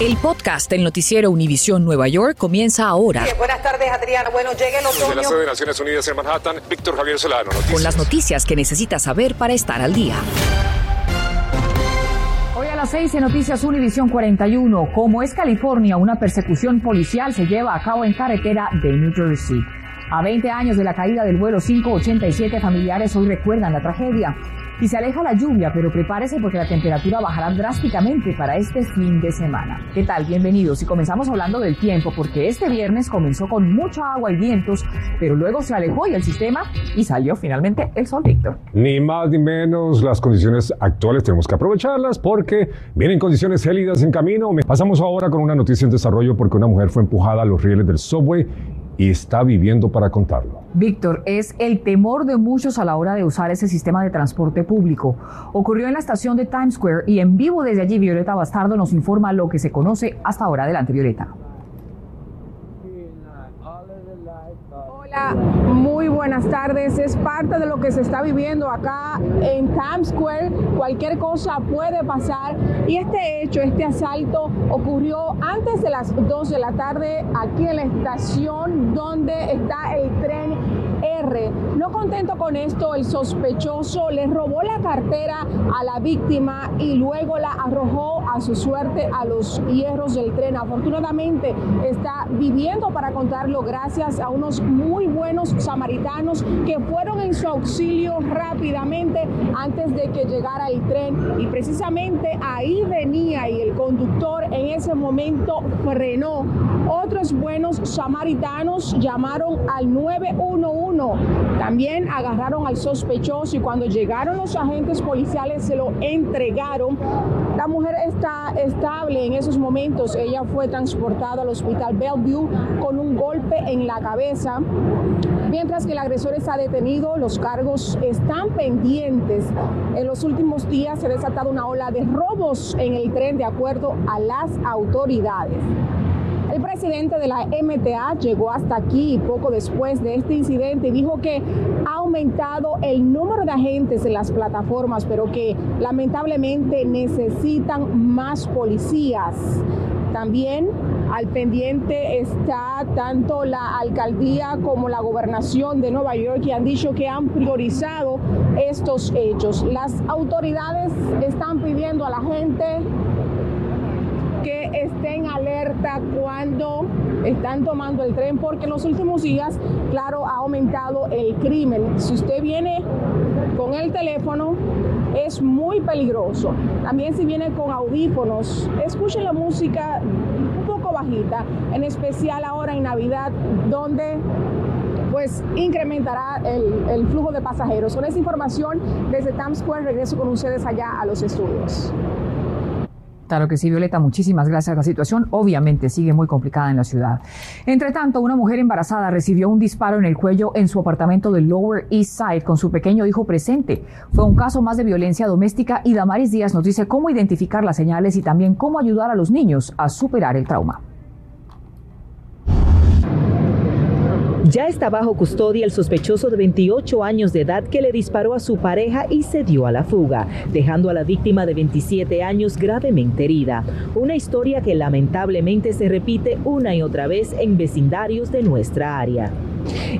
El podcast del noticiero Univisión Nueva York comienza ahora. buenas tardes, Adriana. Bueno, llega el otoño. Desde la sede de Naciones Unidas en Manhattan, Víctor Javier Solano. Noticias. Con las noticias que necesitas saber para estar al día. Hoy a las 6 en Noticias Univisión 41. Como es California, una persecución policial se lleva a cabo en carretera de New Jersey. A 20 años de la caída del vuelo 587, familiares hoy recuerdan la tragedia. Y se aleja la lluvia, pero prepárese porque la temperatura bajará drásticamente para este fin de semana. ¿Qué tal? Bienvenidos. Y comenzamos hablando del tiempo, porque este viernes comenzó con mucha agua y vientos, pero luego se alejó y el sistema y salió finalmente el sol, Víctor. Ni más ni menos, las condiciones actuales tenemos que aprovecharlas porque vienen condiciones gélidas en camino. Pasamos ahora con una noticia en desarrollo porque una mujer fue empujada a los rieles del subway y está viviendo para contarlo. Víctor, es el temor de muchos a la hora de usar ese sistema de transporte público. Ocurrió en la estación de Times Square y en vivo desde allí Violeta Bastardo nos informa lo que se conoce hasta ahora. Adelante, Violeta. Muy buenas tardes. Es parte de lo que se está viviendo acá en Times Square. Cualquier cosa puede pasar y este hecho, este asalto ocurrió antes de las 2 de la tarde aquí en la estación donde está el tren R. Contento con esto, el sospechoso le robó la cartera a la víctima y luego la arrojó a su suerte a los hierros del tren. Afortunadamente está viviendo para contarlo gracias a unos muy buenos samaritanos que fueron en su auxilio rápidamente antes de que llegara el tren y precisamente ahí venía y el conductor en ese momento frenó. Otros buenos samaritanos llamaron al 911 también agarraron al sospechoso y cuando llegaron los agentes policiales se lo entregaron. La mujer está estable en esos momentos. Ella fue transportada al hospital Bellevue con un golpe en la cabeza. Mientras que el agresor está detenido, los cargos están pendientes. En los últimos días se ha desatado una ola de robos en el tren de acuerdo a las autoridades. El presidente de la MTA llegó hasta aquí poco después de este incidente y dijo que ha aumentado el número de agentes en las plataformas, pero que lamentablemente necesitan más policías. También al pendiente está tanto la alcaldía como la gobernación de Nueva York y han dicho que han priorizado estos hechos. Las autoridades están pidiendo a la gente que estén alerta cuando están tomando el tren, porque en los últimos días, claro, ha aumentado el crimen. Si usted viene con el teléfono, es muy peligroso. También si viene con audífonos, escuchen la música un poco bajita, en especial ahora en Navidad, donde pues incrementará el, el, flujo de pasajeros. Con esa información, desde Times Square regreso con ustedes allá a los estudios. Claro que sí, Violeta, muchísimas gracias. La situación obviamente sigue muy complicada en la ciudad. Entre tanto, una mujer embarazada recibió un disparo en el cuello en su apartamento del Lower East Side con su pequeño hijo presente. Fue un caso más de violencia doméstica y Damaris Díaz nos dice cómo identificar las señales y también cómo ayudar a los niños a superar el trauma. Ya está bajo custodia el sospechoso de 28 años de edad que le disparó a su pareja y se dio a la fuga, dejando a la víctima de 27 años gravemente herida. Una historia que lamentablemente se repite una y otra vez en vecindarios de nuestra área.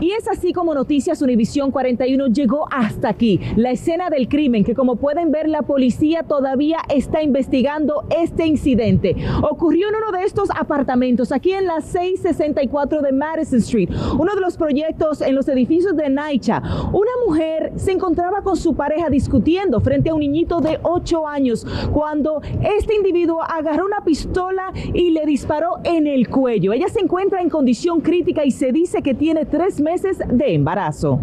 Y es así como Noticias Univisión 41 llegó hasta aquí, la escena del crimen que como pueden ver la policía todavía está investigando este incidente. Ocurrió en uno de estos apartamentos aquí en la 664 de Madison Street, uno de los proyectos en los edificios de Naicha. Una mujer se encontraba con su pareja discutiendo frente a un niñito de 8 años cuando este individuo agarró una pistola y le disparó en el cuello. Ella se encuentra en condición crítica y se dice que tiene tres meses de embarazo.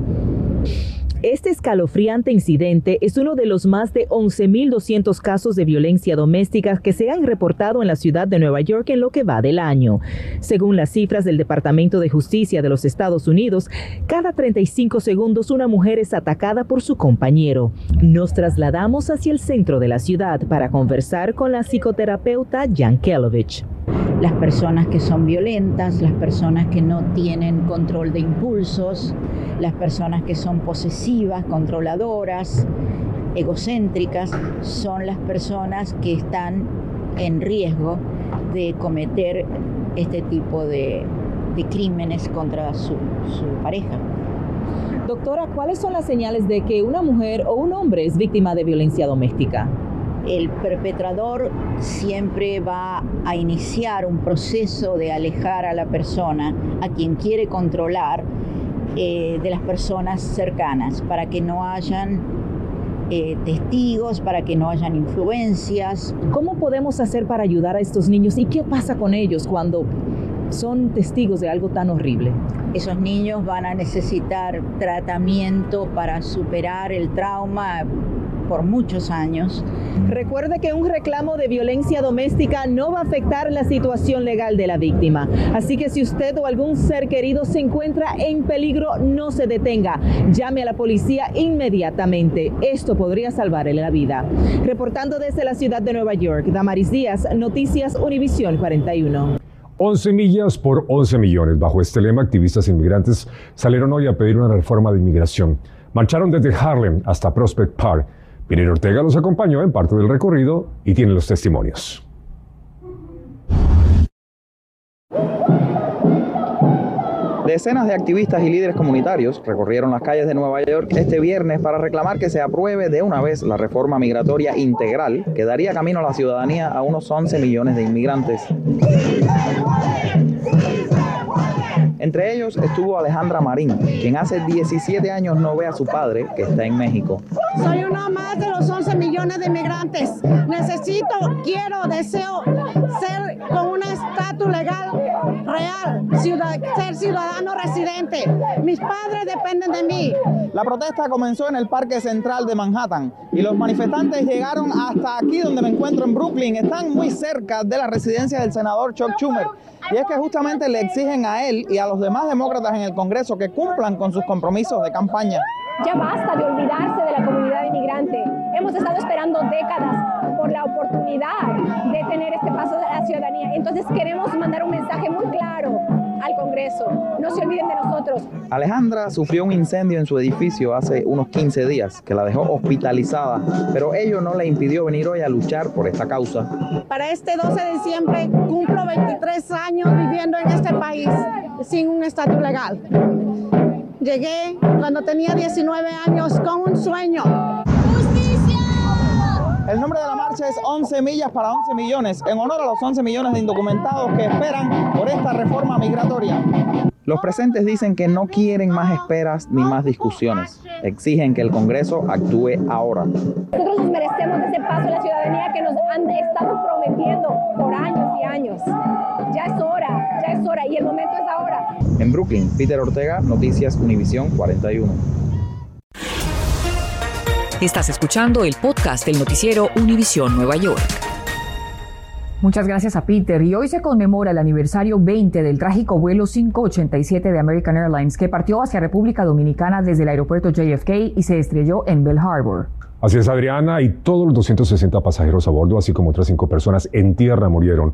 Este escalofriante incidente es uno de los más de 11.200 casos de violencia doméstica que se han reportado en la ciudad de Nueva York en lo que va del año. Según las cifras del Departamento de Justicia de los Estados Unidos, cada 35 segundos una mujer es atacada por su compañero. Nos trasladamos hacia el centro de la ciudad para conversar con la psicoterapeuta Jan Kelovich las personas que son violentas, las personas que no tienen control de impulsos, las personas que son posesivas, controladoras, egocéntricas, son las personas que están en riesgo de cometer este tipo de, crímenes contra su, su pareja. Doctora, ¿cuáles son las señales de que una mujer o un hombre es víctima de violencia doméstica? El perpetrador siempre va a iniciar un proceso de alejar a la persona a quien quiere controlar eh, de las personas cercanas para que no hayan eh, testigos, para que no hayan influencias. ¿Cómo podemos hacer para ayudar a estos niños y qué pasa con ellos cuando son testigos de algo tan horrible? Esos niños van a necesitar tratamiento para superar el trauma por muchos años. Recuerde que un reclamo de violencia doméstica no va a afectar la situación legal de la víctima. Así que si usted o algún ser querido se encuentra en peligro, no se detenga. Llame a la policía inmediatamente. Esto podría salvarle la vida. Reportando desde la ciudad de Nueva York, Damaris Díaz, Noticias Univisión 41. 11 millas por 11 millones. Bajo este lema, activistas inmigrantes salieron hoy a pedir una reforma de inmigración. Marcharon desde Harlem hasta Prospect Park. Pilar Ortega los acompañó en parte del recorrido y tiene los testimonios. Decenas de activistas y líderes comunitarios recorrieron las calles de Nueva York este viernes para reclamar que se apruebe de una vez la reforma migratoria integral que daría camino a la ciudadanía a unos 11 millones de inmigrantes. Entre ellos estuvo Alejandra Marín, quien hace 17 años no ve a su padre, que está en México. Soy una más de los 11 millones de inmigrantes. Necesito, quiero, deseo ser con un estatus legal real, ser ciudadano residente. Mis padres dependen de mí. La protesta comenzó en el Parque Central de Manhattan y los manifestantes llegaron hasta aquí donde me encuentro en Brooklyn. Están muy cerca de la residencia del senador Chuck Schumer. Y es que justamente le exigen a él y a los demás demócratas en el Congreso que cumplan con sus compromisos de campaña. Ya basta de olvidarse de la comunidad inmigrante. Hemos estado esperando décadas por la oportunidad de tener este paso de la ciudadanía. Entonces queremos mandar un mensaje muy claro al Congreso. No se olviden de nosotros. Alejandra sufrió un incendio en su edificio hace unos 15 días que la dejó hospitalizada, pero ello no le impidió venir hoy a luchar por esta causa. Para este 12 de diciembre cumplo 23 años viviendo en este país sin un estatus legal. Llegué cuando tenía 19 años con un sueño. ¡Justicia! El nombre de la marcha es 11 millas para 11 millones, en honor a los 11 millones de indocumentados que esperan por esta reforma migratoria. Los presentes dicen que no quieren más esperas ni más discusiones. Exigen que el Congreso actúe ahora. Nosotros nos merecemos ese paso a la ciudadanía que nos han estado prometiendo por años y años. Ya es hora, ya es hora y el momento es ahora. En Brooklyn, Peter Ortega, Noticias Univisión 41. Estás escuchando el podcast del noticiero Univisión Nueva York. Muchas gracias a Peter. Y hoy se conmemora el aniversario 20 del trágico vuelo 587 de American Airlines que partió hacia República Dominicana desde el aeropuerto JFK y se estrelló en Bell Harbor. Así es, Adriana, y todos los 260 pasajeros a bordo, así como otras cinco personas en tierra, murieron.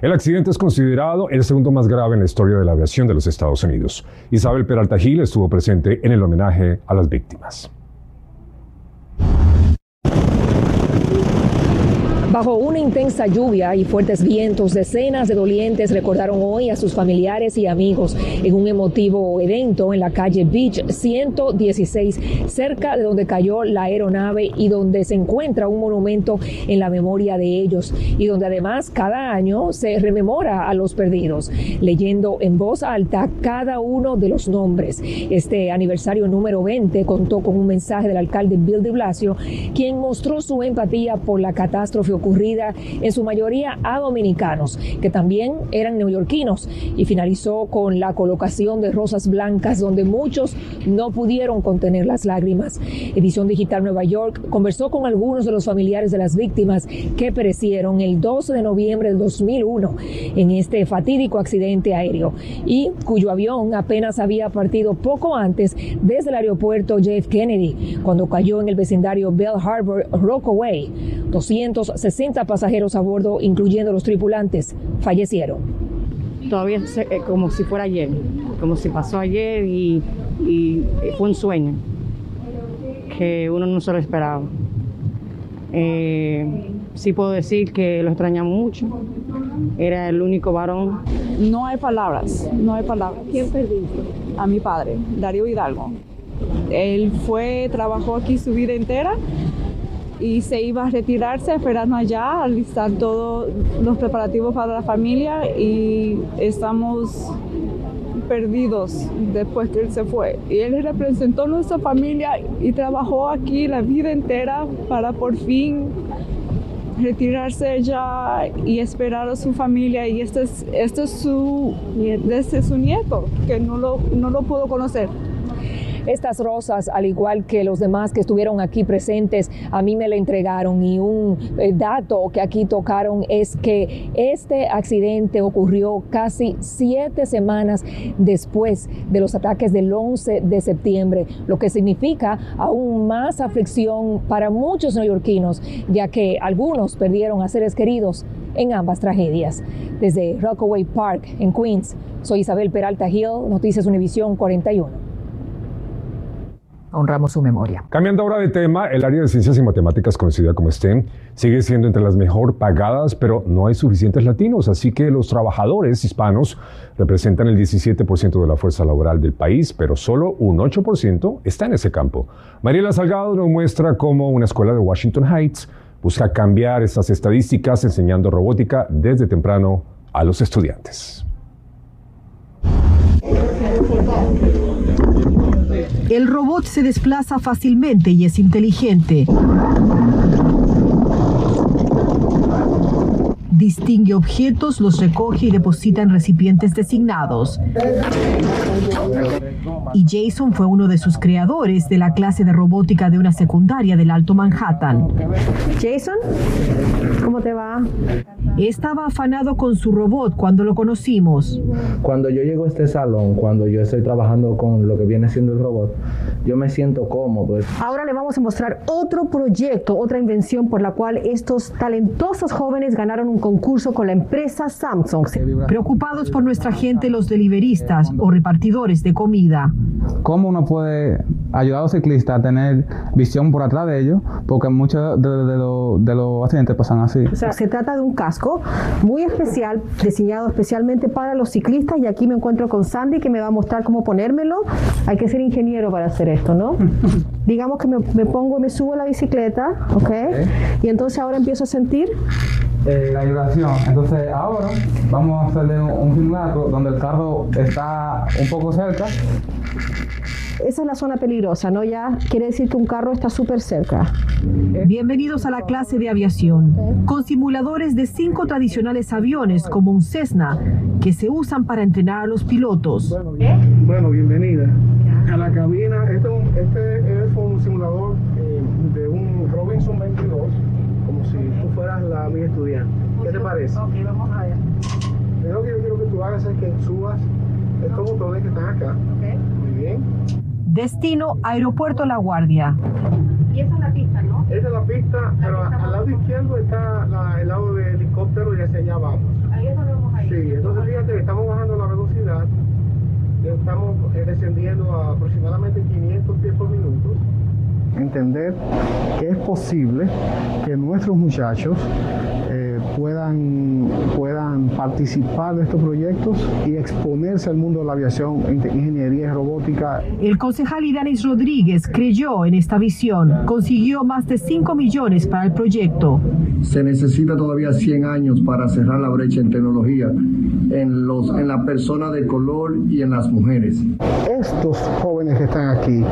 El accidente es considerado el segundo más grave en la historia de la aviación de los Estados Unidos. Isabel Peralta Gil estuvo presente en el homenaje a las víctimas. Bajo una intensa lluvia y fuertes vientos, decenas de dolientes recordaron hoy a sus familiares y amigos en un emotivo evento en la calle Beach 116, cerca de donde cayó la aeronave y donde se encuentra un monumento en la memoria de ellos y donde además cada año se rememora a los perdidos, leyendo en voz alta cada uno de los nombres. Este aniversario número 20 contó con un mensaje del alcalde Bill de Blasio, quien mostró su empatía por la catástrofe ocurrida en su mayoría a dominicanos, que también eran neoyorquinos, y finalizó con la colocación de rosas blancas donde muchos no pudieron contener las lágrimas. Edición Digital Nueva York conversó con algunos de los familiares de las víctimas que perecieron el 12 de noviembre del 2001 en este fatídico accidente aéreo y cuyo avión apenas había partido poco antes desde el aeropuerto JF Kennedy cuando cayó en el vecindario Bell Harbor, Rockaway. 260 60 pasajeros a bordo, incluyendo los tripulantes, fallecieron. Todavía es eh, como si fuera ayer, como si pasó ayer y, y fue un sueño que uno no se lo esperaba. Eh, sí puedo decir que lo extrañamos mucho. Era el único varón. No hay palabras, no hay palabras. ¿Quién perdiste? A mi padre, Darío Hidalgo. Él fue, trabajó aquí su vida entera y se iba a retirarse esperando allá, a alistar todos los preparativos para la familia y estamos perdidos después que él se fue. Y él representó a nuestra familia y trabajó aquí la vida entera para por fin retirarse ya y esperar a su familia y este es, este es su, este es su nieto que no lo, no lo pudo conocer. Estas rosas, al igual que los demás que estuvieron aquí presentes, a mí me la entregaron y un eh, dato que aquí tocaron es que este accidente ocurrió casi siete semanas después de los ataques del 11 de septiembre, lo que significa aún más aflicción para muchos neoyorquinos, ya que algunos perdieron a seres queridos en ambas tragedias. Desde Rockaway Park, en Queens, soy Isabel Peralta Hill, Noticias Univisión 41 honramos su memoria. Cambiando ahora de tema, el área de ciencias y matemáticas conocida como STEM sigue siendo entre las mejor pagadas, pero no hay suficientes latinos, así que los trabajadores hispanos representan el 17% de la fuerza laboral del país, pero solo un 8% está en ese campo. Mariela Salgado nos muestra cómo una escuela de Washington Heights busca cambiar estas estadísticas enseñando robótica desde temprano a los estudiantes. El robot se desplaza fácilmente y es inteligente. distingue objetos, los recoge y deposita en recipientes designados. Y Jason fue uno de sus creadores de la clase de robótica de una secundaria del Alto Manhattan. Jason, ¿cómo te va? Estaba afanado con su robot cuando lo conocimos. Cuando yo llego a este salón, cuando yo estoy trabajando con lo que viene siendo el robot, yo me siento cómodo. Ahora le vamos a mostrar otro proyecto, otra invención por la cual estos talentosos jóvenes ganaron un concurso con la empresa Samsung. Preocupados por nuestra gente, los deliveristas o repartidores de comida. ¿Cómo uno puede ayudar a los ciclistas a tener visión por atrás de ellos? Porque muchos de, los accidentes pasan así. O sea, se trata de un casco muy especial, diseñado especialmente para los ciclistas y aquí me encuentro con Sandy que me va a mostrar cómo ponérmelo. Hay que ser ingeniero para hacer esto, ¿no? Digamos que me, me pongo, me subo a la bicicleta, ¿ok? Y entonces ahora empiezo a sentir eh, la vibración. Entonces ahora vamos a hacerle un, simulacro donde el carro está un poco cerca. Esa es la zona peligrosa, ¿no? Ya quiere decir que un carro está súper cerca. Bienvenidos a la clase de aviación, con simuladores de cinco tradicionales aviones como un Cessna, que se usan para entrenar a los pilotos. Bueno, bienvenida a la cabina. Este, este es un simulador eh, de un Robinson 22 si tú fueras la mi estudiante. ¿Qué te parece? Ok, vamos a ver. Lo que yo quiero que tú hagas es que subas estos botones que están acá. Ok. Muy bien. Destino Aeropuerto La Guardia. Y esa es la pista, ¿no? Esa es la pista, pero al lado izquierdo está el lado del helicóptero y hacia allá vamos. Ahí es donde vamos a ir. Sí, entonces fíjate, estamos bajando la velocidad. Estamos eh, descendiendo a aproximadamente 500 pies por minuto entender que es posible que nuestros muchachos puedan, puedan participar de estos proyectos y exponerse al mundo de la aviación, ingeniería y robótica. El concejal Idanis Rodríguez creyó en esta visión, consiguió más de 5 millones para el proyecto. Se necesita todavía 100 años para cerrar la brecha en tecnología en, los, en la persona de color y en las mujeres. Estos jóvenes que están aquí,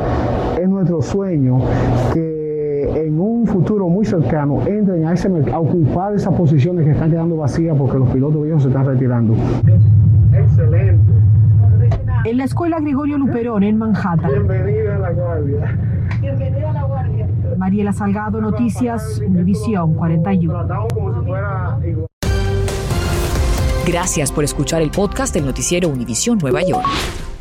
es nuestro sueño que en un futuro muy cercano entren a, ese, a ocupar esas posiciones que están quedando vacías porque los pilotos viejos se están retirando. Excelente. En la escuela Gregorio Luperón en Manhattan. Bienvenida a la Guardia. Bienvenida a la Guardia. Mariela Salgado, Noticias, Univisión 41. Gracias por escuchar el podcast del noticiero Univisión Nueva York.